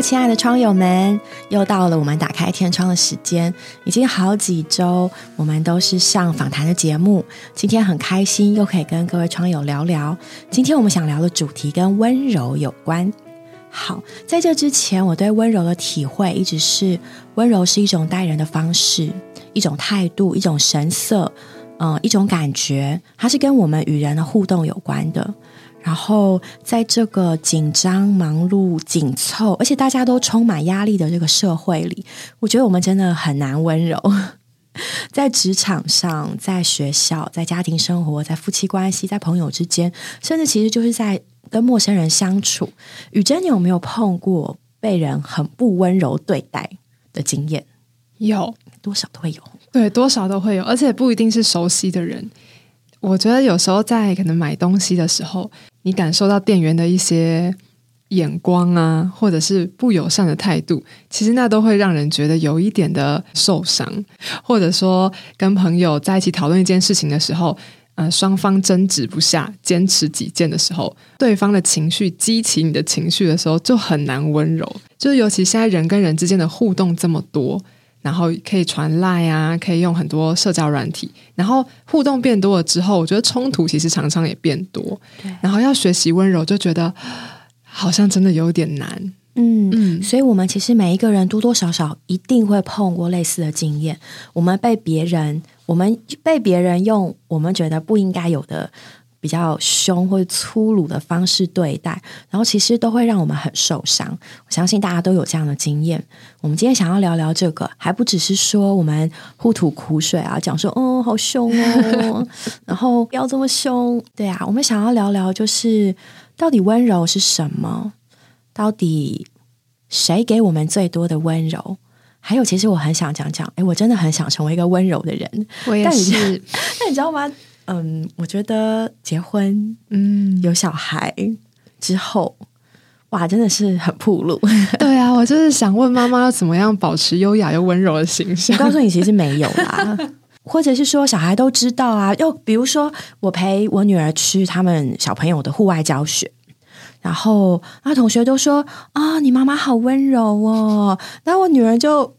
亲爱的窗友们，又到了我们打开天窗的时间。已经好几周，我们都是上访谈的节目。今天很开心，又可以跟各位窗友聊聊。今天我们想聊的主题跟温柔有关。好，在这之前，我对温柔的体会一直是：温柔是一种待人的方式，一种态度，一种神色，嗯，一种感觉，它是跟我们与人的互动有关的。然后，在这个紧张、忙碌、紧凑，而且大家都充满压力的这个社会里，我觉得我们真的很难温柔。在职场上，在学校，在家庭生活，在夫妻关系，在朋友之间，甚至其实就是在跟陌生人相处。雨珍，你有没有碰过被人很不温柔对待的经验？有多少都会有，对，多少都会有，而且不一定是熟悉的人。我觉得有时候在可能买东西的时候。你感受到店员的一些眼光啊，或者是不友善的态度，其实那都会让人觉得有一点的受伤。或者说，跟朋友在一起讨论一件事情的时候，呃，双方争执不下，坚持己见的时候，对方的情绪激起你的情绪的时候，就很难温柔。就是尤其现在人跟人之间的互动这么多。然后可以传赖啊，可以用很多社交软体，然后互动变多了之后，我觉得冲突其实常常也变多。然后要学习温柔，就觉得好像真的有点难。嗯嗯，所以我们其实每一个人多多少少一定会碰过类似的经验，我们被别人，我们被别人用我们觉得不应该有的。比较凶或者粗鲁的方式对待，然后其实都会让我们很受伤。我相信大家都有这样的经验。我们今天想要聊聊这个，还不只是说我们互吐苦水啊，讲说哦好凶哦，然后不要这么凶。对啊，我们想要聊聊就是到底温柔是什么？到底谁给我们最多的温柔？还有，其实我很想讲讲，哎，我真的很想成为一个温柔的人。我也是，但你知道吗？嗯，我觉得结婚，嗯，有小孩之后，哇，真的是很铺路。对啊，我就是想问妈妈，要怎么样保持优雅又温柔的形象？我告诉你，其实没有啦，或者是说，小孩都知道啊。又比如说，我陪我女儿去他们小朋友的户外教学，然后啊，同学都说啊，你妈妈好温柔哦。然后我女儿就。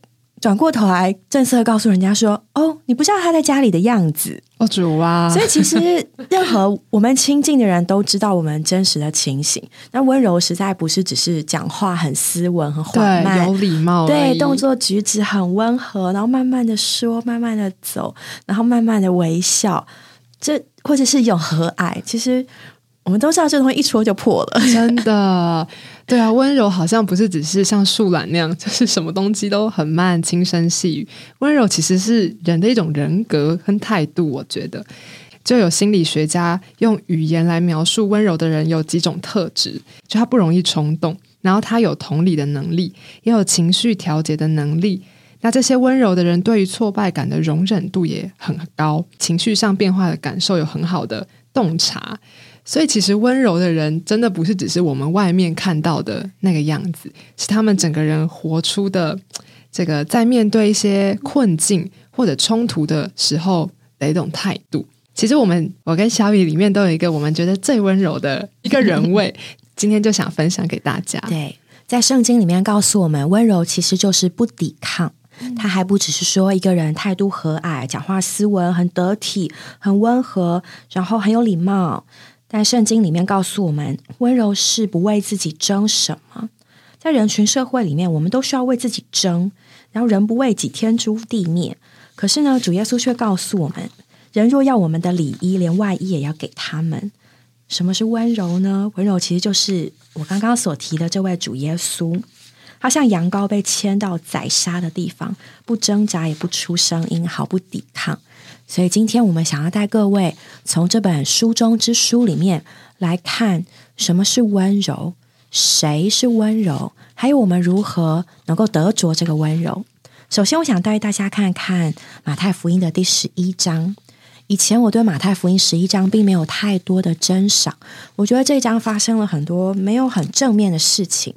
转过头来，正色告诉人家说：“哦，你不知道他在家里的样子哦，主啊！”所以其实任何我们亲近的人都知道我们真实的情形。那温柔实在不是只是讲话很斯文、很缓慢、有礼貌，对动作举止很温和，然后慢慢的说，慢慢的走，然后慢慢的微笑，这或者是有和蔼。其实我们都知道，这东西一戳就破了，真的。对啊，温柔好像不是只是像树懒那样，就是什么东西都很慢、轻声细语。温柔其实是人的一种人格跟态度。我觉得，就有心理学家用语言来描述温柔的人有几种特质：，就他不容易冲动，然后他有同理的能力，也有情绪调节的能力。那这些温柔的人对于挫败感的容忍度也很高，情绪上变化的感受有很好的洞察。所以，其实温柔的人真的不是只是我们外面看到的那个样子，是他们整个人活出的这个在面对一些困境或者冲突的时候的一种态度。其实，我们我跟小雨里面都有一个我们觉得最温柔的一个人位，今天就想分享给大家。对，在圣经里面告诉我们，温柔其实就是不抵抗，他还不只是说一个人态度和蔼、讲话斯文、很得体、很温和，然后很有礼貌。但圣经里面告诉我们，温柔是不为自己争什么。在人群社会里面，我们都需要为自己争，然后人不为己，天诛地灭。可是呢，主耶稣却告诉我们，人若要我们的礼衣，连外衣也要给他们。什么是温柔呢？温柔其实就是我刚刚所提的这位主耶稣，他像羊羔被牵到宰杀的地方，不挣扎也不出声音，毫不抵抗。所以今天我们想要带各位从这本书中之书里面来看什么是温柔，谁是温柔，还有我们如何能够得着这个温柔。首先，我想带大家看看马太福音的第十一章。以前我对马太福音十一章并没有太多的珍赏，我觉得这一章发生了很多没有很正面的事情。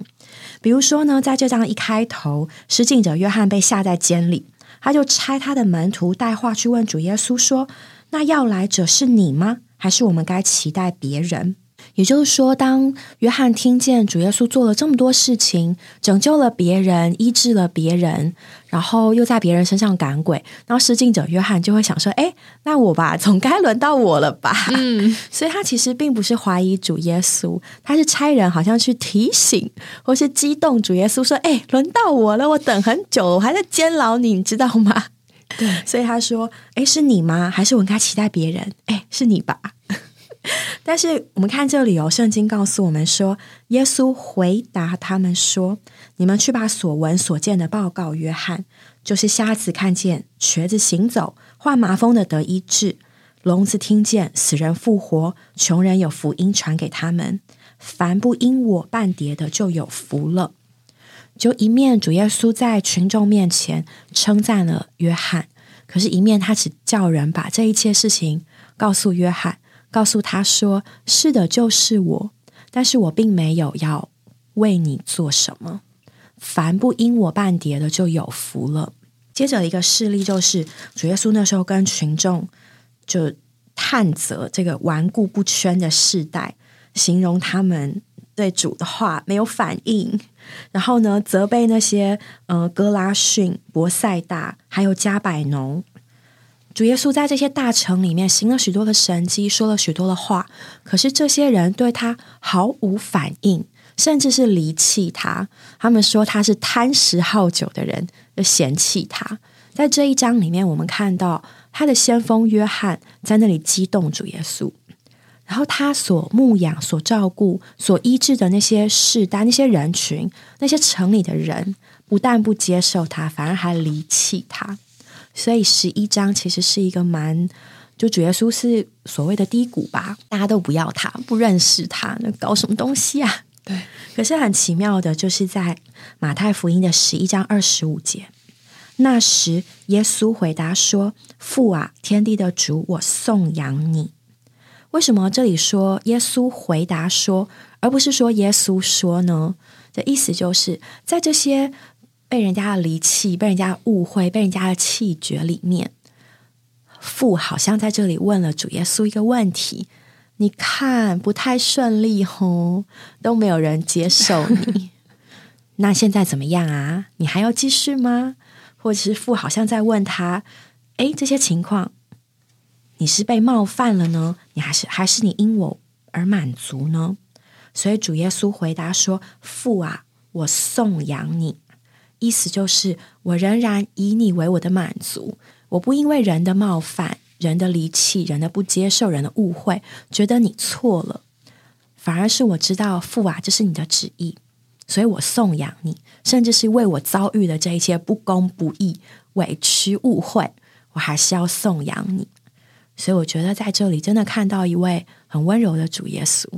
比如说呢，在这章一开头，施浸者约翰被下在监里。他就差他的门徒带话去问主耶稣说：“那要来者是你吗？还是我们该期待别人？”也就是说，当约翰听见主耶稣做了这么多事情，拯救了别人，医治了别人，然后又在别人身上赶鬼，然后施浸者约翰就会想说：“哎，那我吧，总该轮到我了吧？”嗯，所以他其实并不是怀疑主耶稣，他是差人好像去提醒或是激动主耶稣说：“哎，轮到我了，我等很久了，我还在监牢你，你知道吗？”对，所以他说：“哎，是你吗？还是我应该期待别人？哎，是你吧？” 但是我们看这里哦，圣经告诉我们说，耶稣回答他们说：“你们去把所闻所见的报告约翰，就是瞎子看见，瘸子行走，患麻风的得医治，聋子听见，死人复活，穷人有福音传给他们。凡不因我半叠的，就有福了。”就一面主耶稣在群众面前称赞了约翰，可是，一面他只叫人把这一切事情告诉约翰。告诉他说：“是的，就是我，但是我并没有要为你做什么。凡不因我半叠的，就有福了。”接着一个事例就是，主耶稣那时候跟群众就探责这个顽固不圈的世代，形容他们对主的话没有反应，然后呢，责备那些呃哥拉逊、博塞大还有加百农。主耶稣在这些大城里面行了许多的神迹，说了许多的话，可是这些人对他毫无反应，甚至是离弃他。他们说他是贪食好酒的人，就嫌弃他。在这一章里面，我们看到他的先锋约翰在那里激动主耶稣，然后他所牧养、所照顾、所医治的那些世代、那些人群、那些城里的人，不但不接受他，反而还离弃他。所以十一章其实是一个蛮，就主耶稣是所谓的低谷吧，大家都不要他，不认识他，那搞什么东西啊？对。可是很奇妙的，就是在马太福音的十一章二十五节，那时耶稣回答说：“父啊，天地的主，我颂扬你。”为什么这里说耶稣回答说，而不是说耶稣说呢？的意思就是在这些。被人家的离弃、被人家误会、被人家的弃绝里面，父好像在这里问了主耶稣一个问题：你看不太顺利吼，都没有人接受你，那现在怎么样啊？你还要继续吗？或者是父好像在问他：哎，这些情况，你是被冒犯了呢？你还是还是你因我而满足呢？所以主耶稣回答说：父啊，我颂扬你。意思就是，我仍然以你为我的满足，我不因为人的冒犯、人的离弃、人的不接受、人的误会，觉得你错了，反而是我知道父啊，这是你的旨意，所以我颂扬你，甚至是为我遭遇的这一切不公不义、委屈、误会，我还是要颂扬你。所以我觉得在这里真的看到一位很温柔的主耶稣。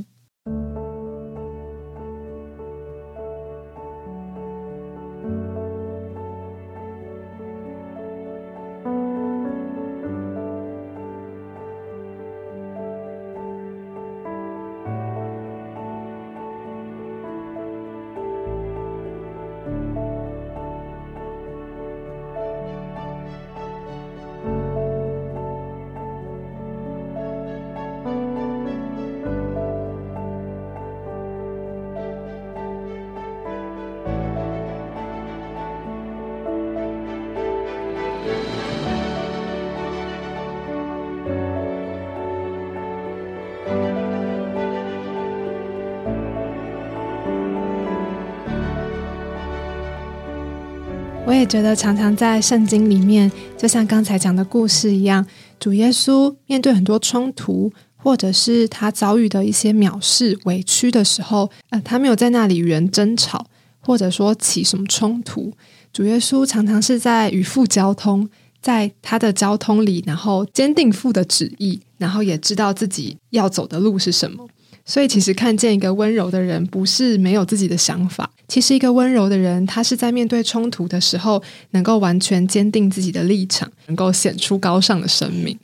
也觉得，常常在圣经里面，就像刚才讲的故事一样，主耶稣面对很多冲突，或者是他遭遇的一些藐视、委屈的时候，呃，他没有在那里与人争吵，或者说起什么冲突。主耶稣常常是在与父交通，在他的交通里，然后坚定父的旨意，然后也知道自己要走的路是什么。所以，其实看见一个温柔的人，不是没有自己的想法。其实，一个温柔的人，他是在面对冲突的时候，能够完全坚定自己的立场，能够显出高尚的生命。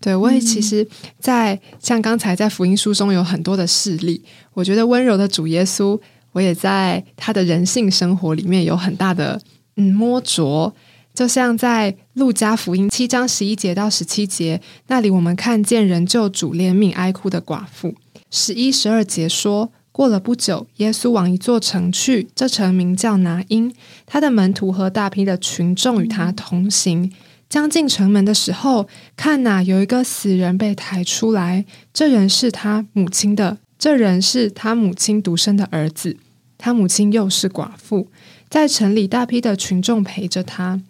对我也其实，在像刚才在福音书中有很多的事例，我觉得温柔的主耶稣，我也在他的人性生活里面有很大的嗯摸着。就像在路加福音七章十一节到十七节那里，我们看见人救主怜悯哀哭的寡妇。十一、十二节说。过了不久，耶稣往一座城去，这城名叫拿因。他的门徒和大批的群众与他同行。将近城门的时候，看哪，有一个死人被抬出来。这人是他母亲的，这人是他母亲独生的儿子。他母亲又是寡妇，在城里大批的群众陪着他。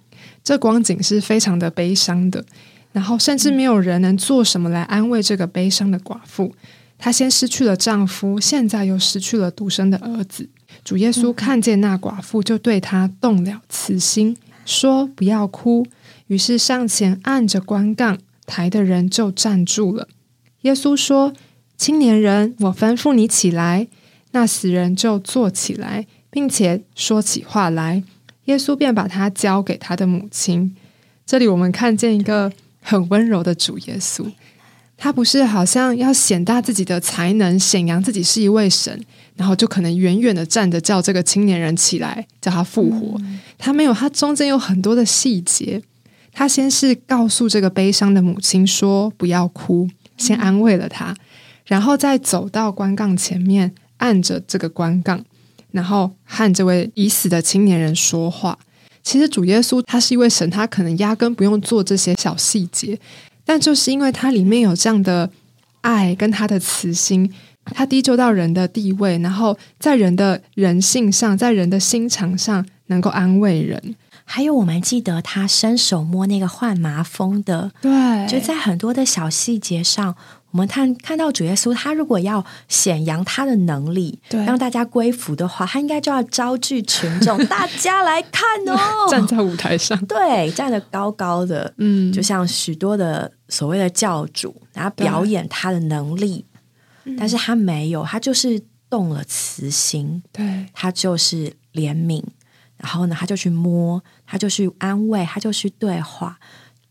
这光景是非常的悲伤的。然后，甚至没有人能做什么来安慰这个悲伤的寡妇。她先失去了丈夫，现在又失去了独生的儿子。主耶稣看见那寡妇，就对她动了慈心，说：“不要哭。”于是上前按着棺杠，抬的人就站住了。耶稣说：“青年人，我吩咐你起来。”那死人就坐起来，并且说起话来。耶稣便把他交给他的母亲。这里我们看见一个很温柔的主耶稣。他不是好像要显大自己的才能，显扬自己是一位神，然后就可能远远的站着叫这个青年人起来，叫他复活。他没有，他中间有很多的细节。他先是告诉这个悲伤的母亲说：“不要哭。”先安慰了他，然后再走到棺杠前面，按着这个棺杠，然后和这位已死的青年人说话。其实主耶稣他是一位神，他可能压根不用做这些小细节。但就是因为它里面有这样的爱跟他的慈心，他低就到人的地位，然后在人的人性上，在人的心肠上能够安慰人。还有，我们记得他伸手摸那个患麻风的，对，就在很多的小细节上。我们看看到主耶稣，他如果要显扬他的能力，让大家归服的话，他应该就要招聚群众，大家来看哦，站在舞台上，对，站得高高的，嗯，就像许多的所谓的教主，然后表演他的能力，但是他没有，他就是动了慈心，对。他就是怜悯，然后呢，他就去摸，他就去安慰，他就去对话，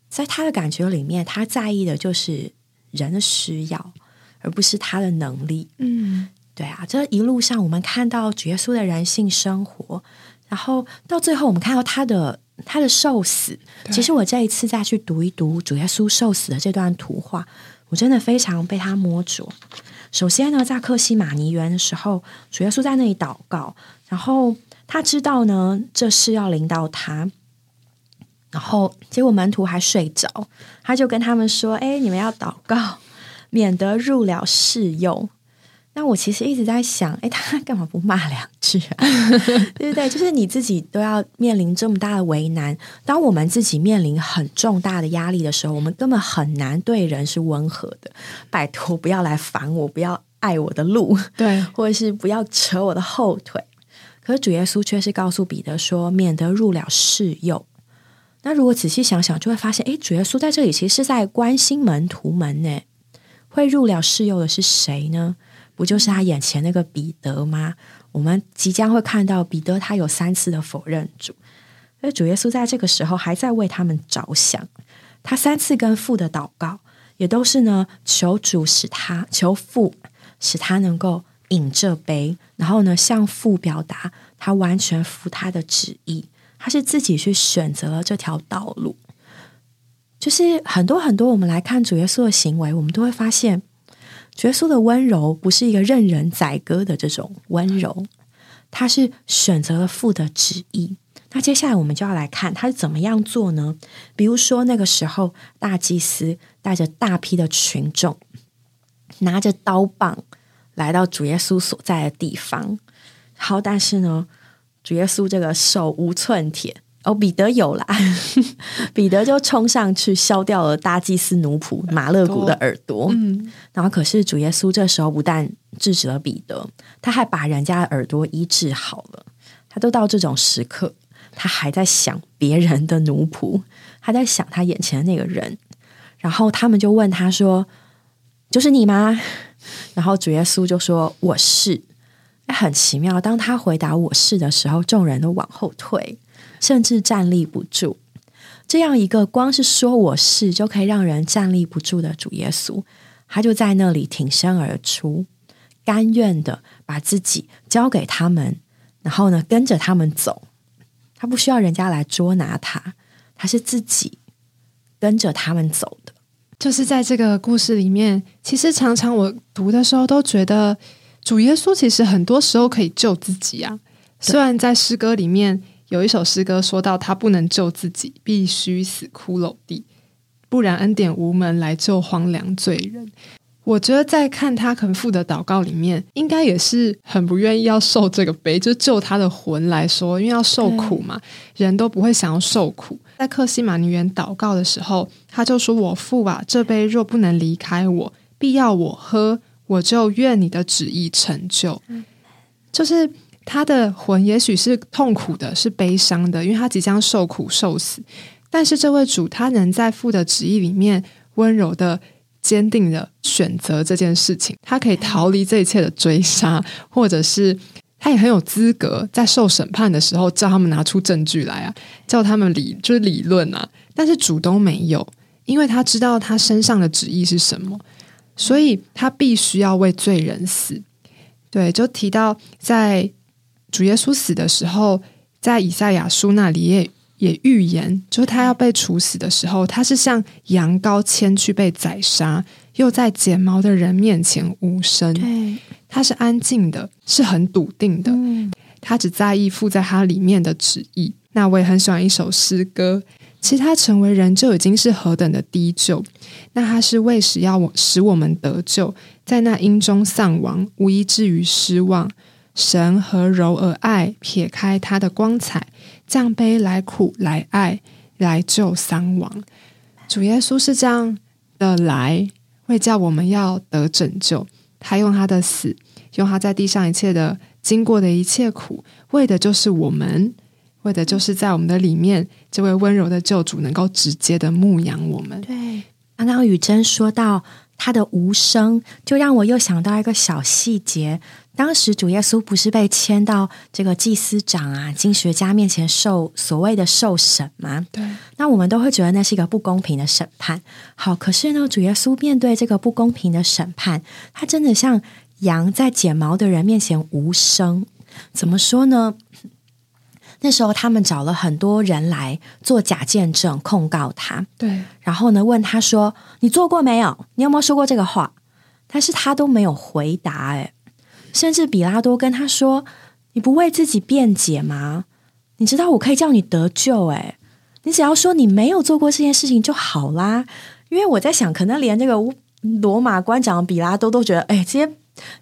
在他的感觉里面，他在意的就是。人的需要，而不是他的能力。嗯，对啊，这一路上我们看到主耶稣的人性生活，然后到最后我们看到他的他的受死。其实我这一次再去读一读主耶稣受死的这段图画，我真的非常被他摸着。首先呢，在克西马尼园的时候，主耶稣在那里祷告，然后他知道呢，这是要领到他。然后，结果门徒还睡着，他就跟他们说：“哎，你们要祷告，免得入了试用。”那我其实一直在想，哎，他干嘛不骂两句啊？对不对？就是你自己都要面临这么大的为难，当我们自己面临很重大的压力的时候，我们根本很难对人是温和的。拜托，不要来烦我，不要碍我的路，对，或者是不要扯我的后腿。可是主耶稣却是告诉彼得说：“免得入了试诱。”那如果仔细想想，就会发现，哎，主耶稣在这里其实是在关心门徒们呢。会入了试诱的是谁呢？不就是他眼前那个彼得吗？我们即将会看到彼得，他有三次的否认主。所以主耶稣在这个时候还在为他们着想。他三次跟父的祷告，也都是呢，求主使他求父使他能够饮这杯，然后呢，向父表达他完全服他的旨意。他是自己去选择了这条道路，就是很多很多，我们来看主耶稣的行为，我们都会发现，主耶稣的温柔不是一个任人宰割的这种温柔，他是选择了父的旨意。那接下来我们就要来看他是怎么样做呢？比如说那个时候，大祭司带着大批的群众，拿着刀棒来到主耶稣所在的地方，好，但是呢？主耶稣这个手无寸铁哦，彼得有啦，彼得就冲上去削掉了大祭司奴仆马勒古的耳朵。嗯，然后可是主耶稣这时候不但制止了彼得，他还把人家的耳朵医治好了。他都到这种时刻，他还在想别人的奴仆，他在想他眼前的那个人。然后他们就问他说：“就是你吗？”然后主耶稣就说：“我是。”很奇妙，当他回答“我是”的时候，众人都往后退，甚至站立不住。这样一个光是说“我是”就可以让人站立不住的主耶稣，他就在那里挺身而出，甘愿的把自己交给他们，然后呢，跟着他们走。他不需要人家来捉拿他，他是自己跟着他们走的。就是在这个故事里面，其实常常我读的时候都觉得，主耶稣其实很多时候可以救自己啊。虽然在诗歌里面有一首诗歌说到他不能救自己，必须死骷髅地，不然恩典无门来救荒凉罪人。我觉得在看他肯父的祷告里面，应该也是很不愿意要受这个悲，就救他的魂来说，因为要受苦嘛，人都不会想要受苦。在克西马尼园祷告的时候，他就说：“我父啊，这杯若不能离开我，必要我喝，我就愿你的旨意成就。”就是他的魂也许是痛苦的，是悲伤的，因为他即将受苦受死。但是这位主，他能在父的旨意里面温柔的。坚定的选择这件事情，他可以逃离这一切的追杀，或者是他也很有资格在受审判的时候叫他们拿出证据来啊，叫他们理就是理论啊。但是主都没有，因为他知道他身上的旨意是什么，所以他必须要为罪人死。对，就提到在主耶稣死的时候，在以赛亚书那里也。也预言，就是他要被处死的时候，他是像羊羔牵去被宰杀，又在剪毛的人面前无声。对，他是安静的，是很笃定的。他只在意附在他里面的旨意。那我也很喜欢一首诗歌，其实他成为人就已经是何等的低就。那他是为使要我使我们得救，在那阴中丧亡，无一至于失望。神和柔而爱，撇开他的光彩。降杯来苦来爱来救丧亡，主耶稣是这样的来，会叫我们要得拯救。他用他的死，用他在地上一切的经过的一切苦，为的就是我们，为的就是在我们的里面，这位温柔的救主能够直接的牧养我们。对，刚刚雨珍说到他的无声，就让我又想到一个小细节。当时主耶稣不是被牵到这个祭司长啊、经学家面前受所谓的受审吗？对，那我们都会觉得那是一个不公平的审判。好，可是呢，主耶稣面对这个不公平的审判，他真的像羊在剪毛的人面前无声。怎么说呢？那时候他们找了很多人来做假见证控告他，对，然后呢问他说：“你做过没有？你有没有说过这个话？”但是他都没有回答，哎。甚至比拉多跟他说：“你不为自己辩解吗？你知道我可以叫你得救，哎，你只要说你没有做过这件事情就好啦。因为我在想，可能连这个罗马官长比拉多都觉得，哎，这些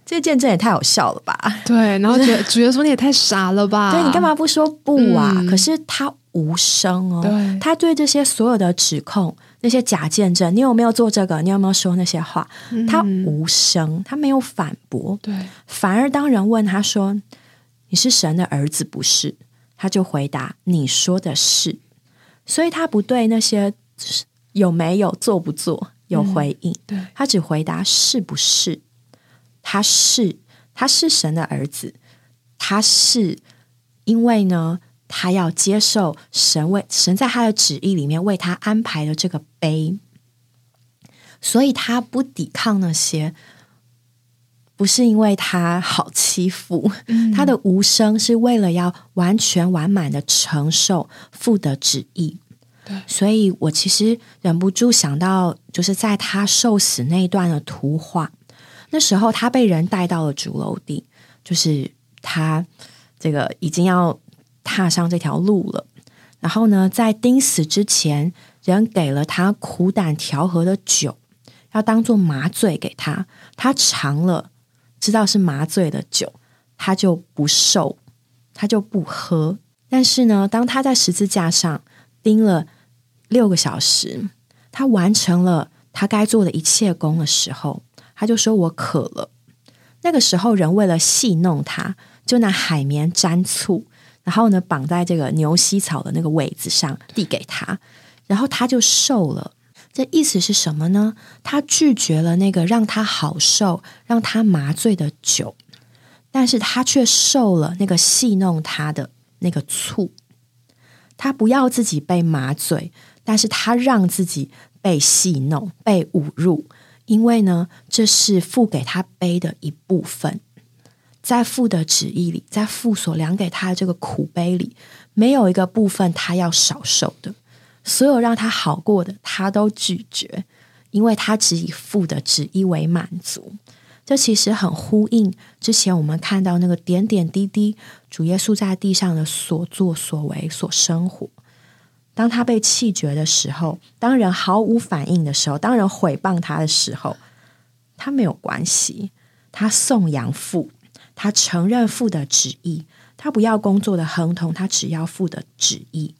这见证也太好笑了吧？对，然后觉得 主角说你也太傻了吧？对你干嘛不说不啊？可是他无声哦，他对这些所有的指控。”那些假见证，你有没有做这个？你有没有说那些话？他无声，他没有反驳。对，反而当人问他说：“你是神的儿子不是？”他就回答：“你说的是。”所以他不对那些有没有做不做有回应。对他只回答是不是？他是，他是神的儿子。他是因为呢？他要接受神为神在他的旨意里面为他安排的这个碑，所以他不抵抗那些，不是因为他好欺负，他的无声是为了要完全完满的承受父的旨意。对，所以我其实忍不住想到，就是在他受死那一段的图画，那时候他被人带到了主楼地，就是他这个已经要。踏上这条路了，然后呢，在钉死之前，人给了他苦胆调和的酒，要当做麻醉给他。他尝了，知道是麻醉的酒，他就不受，他就不喝。但是呢，当他在十字架上钉了六个小时，他完成了他该做的一切功的时候，他就说：“我渴了。”那个时候，人为了戏弄他，就拿海绵沾醋。然后呢，绑在这个牛膝草的那个尾子上，递给他，然后他就瘦了。这意思是什么呢？他拒绝了那个让他好受、让他麻醉的酒，但是他却受了那个戏弄他的那个醋。他不要自己被麻醉，但是他让自己被戏弄、被侮辱，因为呢，这是父给他背的一部分。在父的旨意里，在父所量给他的这个苦杯里，没有一个部分他要少受的。所有让他好过的，他都拒绝，因为他只以父的旨意为满足。这其实很呼应之前我们看到那个点点滴滴，主耶稣在地上的所作所为、所生活。当他被弃绝的时候，当人毫无反应的时候，当人毁谤他的时候，他没有关系，他颂扬父，他承认父的旨意，他不要工作的亨通，他只要父的旨意。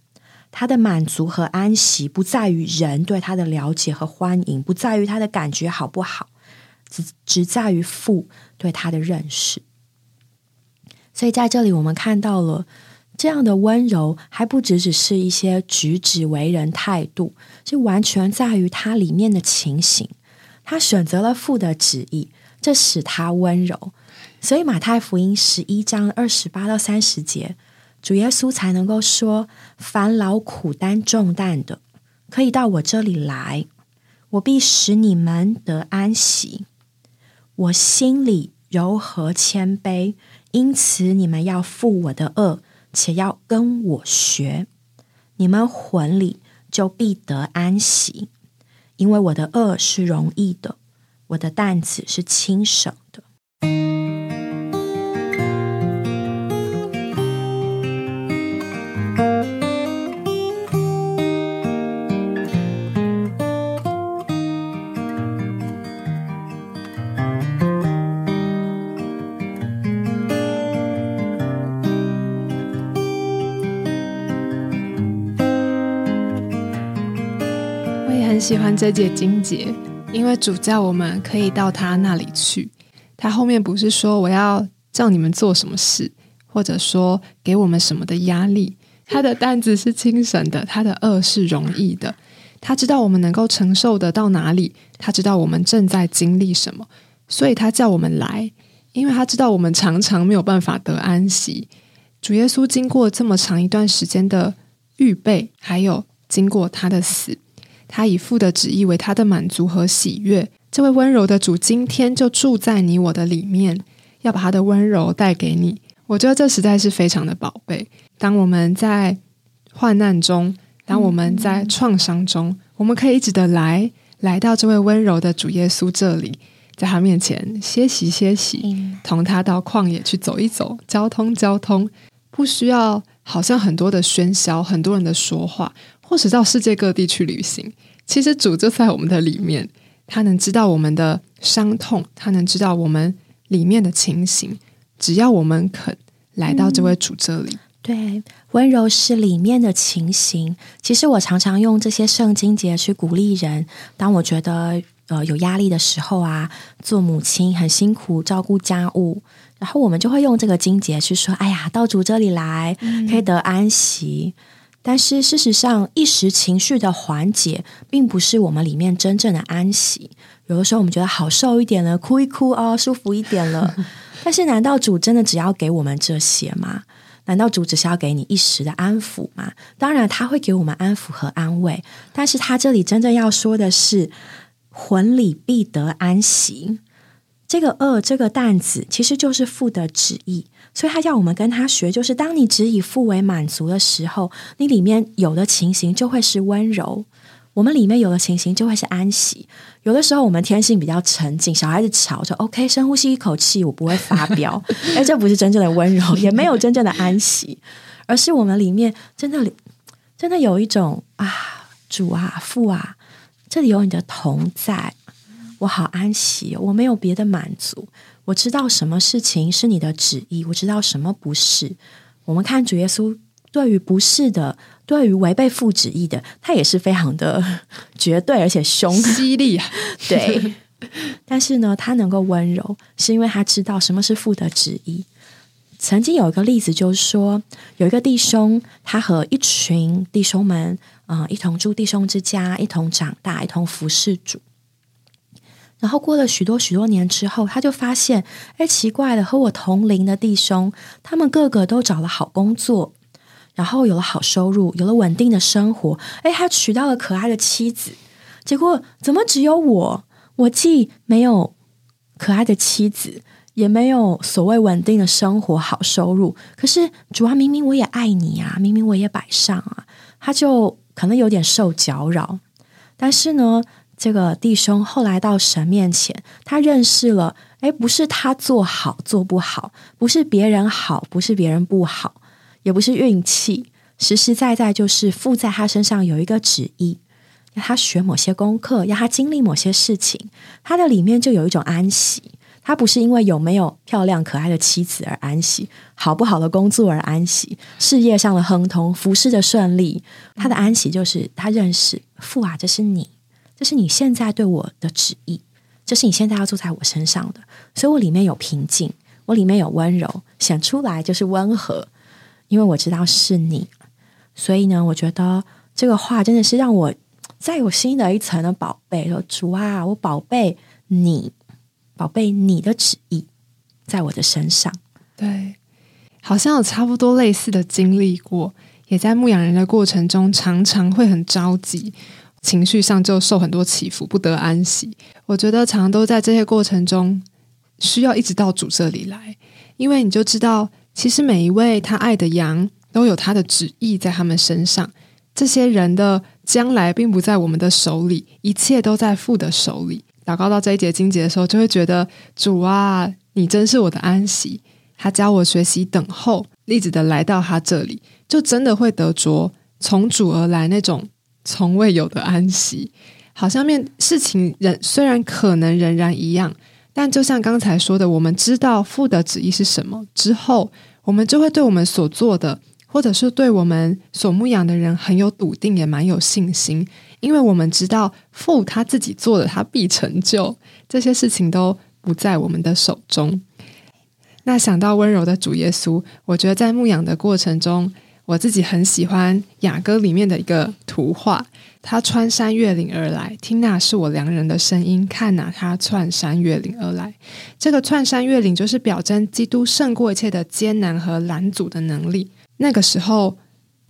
他的满足和安息不在于人对他的了解和欢迎，不在于他的感觉好不好。只只在于父对他的认识，所以在这里我们看到了这样的温柔，还不只只是一些举止为人态度，是完全在于他里面的情形。他选择了父的旨意，这使他温柔。所以马太福音十一章二十八到三十节，主耶稣才能够说：“烦劳苦担重担的，可以到我这里来，我必使你们得安息。”我心里柔和谦卑，因此你们要负我的恶，且要跟我学，你们魂里就必得安息，因为我的恶是容易的，我的担子是轻省。喜欢这节经节，因为主教我们可以到他那里去。他后面不是说我要叫你们做什么事，或者说给我们什么的压力。他的担子是轻省的，他的恶是容易的。他知道我们能够承受得到哪里，他知道我们正在经历什么，所以他叫我们来，因为他知道我们常常没有办法得安息。主耶稣经过这么长一段时间的预备，还有经过他的死。他以父的旨意为他的满足和喜悦，这位温柔的主今天就住在你我的里面，要把他的温柔带给你。我觉得这实在是非常的宝贝。当我们在患难中，当我们在创伤中，我们可以一直的来，来到这位温柔的主耶稣这里，在他面前歇息歇息，同他到旷野去走一走，交通交通，不需要好像很多的喧嚣，很多人的说话。或是到世界各地去旅行，其实主就在我们的里面，他能知道我们的伤痛，他能知道我们里面的情形。只要我们肯来到这位主这里，对，温柔是里面的情形。其实我常常用这些圣经节去鼓励人，当我觉得呃有压力的时候啊，做母亲很辛苦，照顾家务，然后我们就会用这个经节去说：“哎呀，到主这里来，可以得安息。”但是事实上，一时情绪的缓解，并不是我们里面真正的安息。有的时候，我们觉得好受一点了，哭一哭哦，舒服一点了。但是，难道主真的只要给我们这些吗？难道主只是要给你一时的安抚吗？当然，他会给我们安抚和安慰。但是他这里真正要说的是，魂里必得安息。这个恶，这个担子，其实就是父的旨意。所以他叫我们跟他学，就是当你只以父为满足的时候，你里面有的情形就会是温柔；我们里面有的情形就会是安息。有的时候我们天性比较沉静，小孩子吵着 OK，深呼吸一口气，我不会发飙。哎，这不是真正的温柔，也没有真正的安息，而是我们里面真的真的有一种啊，主啊，父啊，这里有你的同在，我好安息，我没有别的满足。我知道什么事情是你的旨意，我知道什么不是。我们看主耶稣对于不是的，对于违背父旨意的，他也是非常的 绝对而且凶犀利。对，但是呢，他能够温柔，是因为他知道什么是父的旨意。曾经有一个例子，就是说有一个弟兄，他和一群弟兄们，嗯，一同住弟兄之家，一同长大，一同服侍主。然后过了许多许多年之后，他就发现，哎，奇怪了，和我同龄的弟兄，他们个个都找了好工作，然后有了好收入，有了稳定的生活，哎，他娶到了可爱的妻子。结果怎么只有我？我既没有可爱的妻子，也没有所谓稳定的生活、好收入。可是主啊，明明我也爱你啊，明明我也摆上啊，他就可能有点受搅扰。但是呢？这个弟兄后来到神面前，他认识了，哎，不是他做好做不好，不是别人好，不是别人不好，也不是运气，实实在在就是父在他身上有一个旨意，要他学某些功课，要他经历某些事情，他的里面就有一种安息。他不是因为有没有漂亮可爱的妻子而安息，好不好的工作而安息，事业上的亨通，服饰的顺利，他的安息就是他认识父啊，这是你。这是你现在对我的旨意，这是你现在要做在我身上的，所以我里面有平静，我里面有温柔，显出来就是温和，因为我知道是你，所以呢，我觉得这个话真的是让我再有新的一层的宝贝。说主啊，我宝贝你，宝贝你的旨意在我的身上。对，好像有差不多类似的经历过，也在牧羊人的过程中，常常会很着急。情绪上就受很多起伏，不得安息。我觉得常都在这些过程中，需要一直到主这里来，因为你就知道，其实每一位他爱的羊都有他的旨意在他们身上。这些人的将来并不在我们的手里，一切都在父的手里。祷告到这一节经节的时候，就会觉得主啊，你真是我的安息。他教我学习等候，一直的来到他这里，就真的会得着从主而来那种。从未有的安息，好像面事情仍虽然可能仍然一样，但就像刚才说的，我们知道父的旨意是什么之后，我们就会对我们所做的，或者是对我们所牧养的人很有笃定，也蛮有信心，因为我们知道父他自己做的，他必成就这些事情都不在我们的手中。那想到温柔的主耶稣，我觉得在牧养的过程中。我自己很喜欢雅歌里面的一个图画，他穿山越岭而来，听那是我良人的声音，看那他窜山越岭而来。这个窜山越岭就是表征基督胜过一切的艰难和拦阻的能力。那个时候，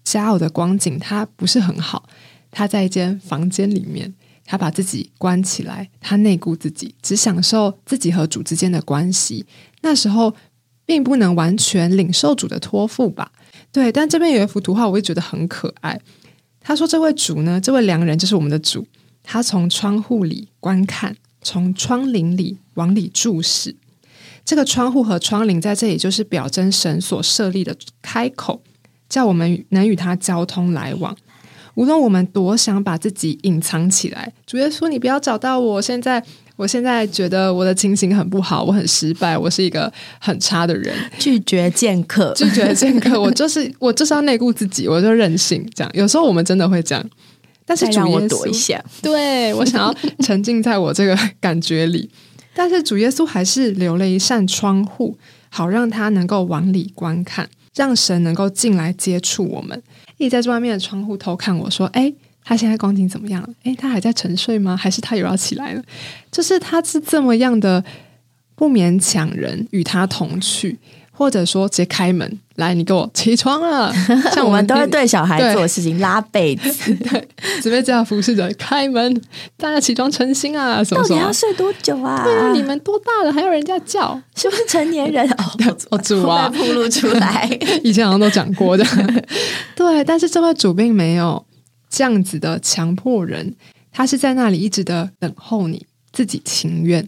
加奥的光景他不是很好，他在一间房间里面，他把自己关起来，他内顾自己，只享受自己和主之间的关系。那时候并不能完全领受主的托付吧。对，但这边有一幅图画，我会觉得很可爱。他说：“这位主呢，这位良人就是我们的主。他从窗户里观看，从窗棂里往里注视。这个窗户和窗棂在这里就是表征神所设立的开口，叫我们能与他交通来往。无论我们多想把自己隐藏起来，主耶稣，你不要找到我。现在。”我现在觉得我的情形很不好，我很失败，我是一个很差的人，拒绝见客，拒绝见客，我就是我就是要内顾自己，我就任性这样。有时候我们真的会这样，但是主耶稣，对我想要沉浸在我这个感觉里，但是主耶稣还是留了一扇窗户，好让他能够往里观看，让神能够进来接触我们。一在这外面的窗户偷看，我说：“哎。”他现在光景怎么样？诶，他还在沉睡吗？还是他又要起来了？就是他是这么样的不勉强人与他同去，或者说直接开门来，你给我起床了。像我们都会对小孩做的事情，拉被子，对，准备这样服侍着开门，大家起床成心啊！什么到底要睡多久啊？对啊，你们多大了还有人家叫？是不是成年人？哦，哦主啊，暴露出来，以前好像都讲过的。对，但是这位主并没有。这样子的强迫人，他是在那里一直的等候你自己情愿，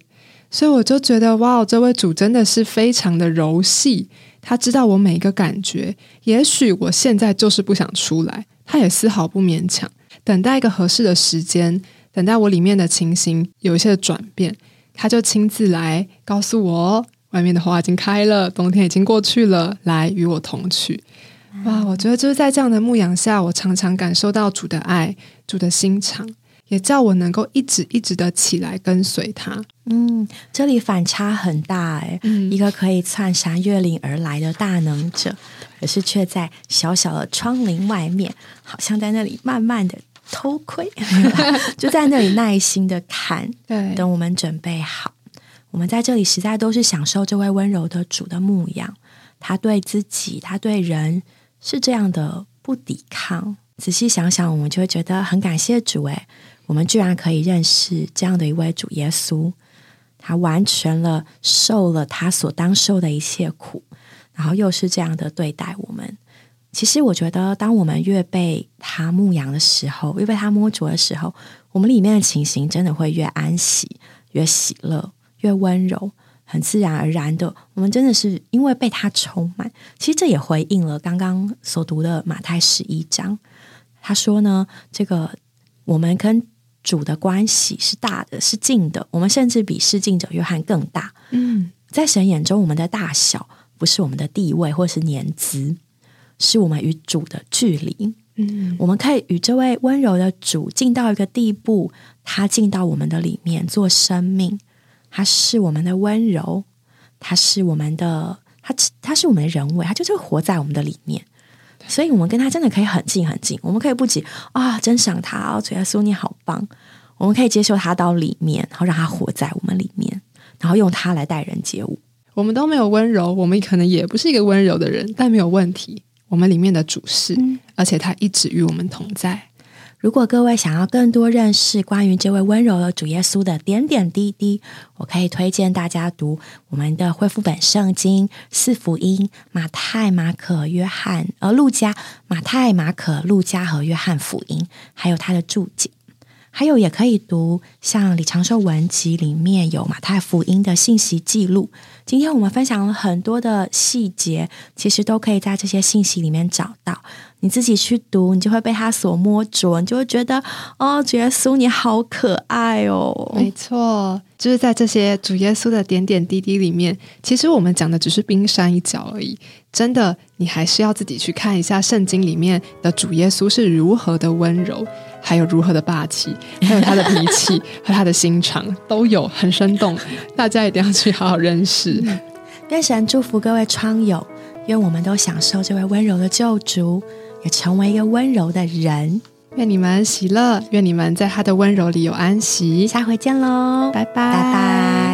所以我就觉得哇，这位主真的是非常的柔细，他知道我每一个感觉。也许我现在就是不想出来，他也丝毫不勉强，等待一个合适的时间，等待我里面的情形有一些转变，他就亲自来告诉我，外面的花已经开了，冬天已经过去了，来与我同去。哇，我觉得就是在这样的牧养下，我常常感受到主的爱，主的心肠，也叫我能够一直一直的起来跟随他。嗯，这里反差很大哎，一个可以窜山越岭而来的大能者，可是却在小小的窗棂外面，好像在那里慢慢的偷窥，就在那里耐心的看，对，等我们准备好，我们在这里实在都是享受这位温柔的主的牧养，他对自己，他对人。是这样的不抵抗，仔细想想，我们就会觉得很感谢主。诶，我们居然可以认识这样的一位主耶稣，他完全了受了他所当受的一切苦，然后又是这样的对待我们。其实我觉得，当我们越被他牧养的时候，越被他摸着的时候，我们里面的情形真的会越安息、越喜乐、越温柔，很自然而然的，我们真的是因为被他充满。其实这也回应了刚刚所读的马太十一章，他说呢，这个我们跟主的关系是大的，是近的，我们甚至比施敬者约翰更大。嗯，在神眼中，我们的大小不是我们的地位或是年资。是我们与主的距离，嗯，我们可以与这位温柔的主进到一个地步，他进到我们的里面做生命，他是我们的温柔，它是我们的，它它是我们的人为，它就是活在我们的里面，所以我们跟他真的可以很近很近，我们可以不仅啊真想他哦，主耶稣你好棒，我们可以接受他到里面，然后让他活在我们里面，然后用他来待人接物。我们都没有温柔，我们可能也不是一个温柔的人，但没有问题。我们里面的主事，而且他一直与我们同在。如果各位想要更多认识关于这位温柔的主耶稣的点点滴滴，我可以推荐大家读我们的恢复本圣经四福音：马太、马可、约翰，呃，路加、马太、马可、路加和约翰福音，还有他的注解。还有也可以读像李长寿文集里面有马太福音的信息记录。今天我们分享了很多的细节，其实都可以在这些信息里面找到。你自己去读，你就会被他所摸着，你就会觉得哦，主耶稣你好可爱哦。没错，就是在这些主耶稣的点点滴滴里面，其实我们讲的只是冰山一角而已。真的，你还是要自己去看一下圣经里面的主耶稣是如何的温柔。还有如何的霸气，还有他的脾气 和他的心肠都有很生动，大家一定要去好好认识。愿神祝福各位窗友，愿我们都享受这位温柔的救主，也成为一个温柔的人。愿你们喜乐，愿你们在他的温柔里有安息。下回见喽，拜拜，拜拜。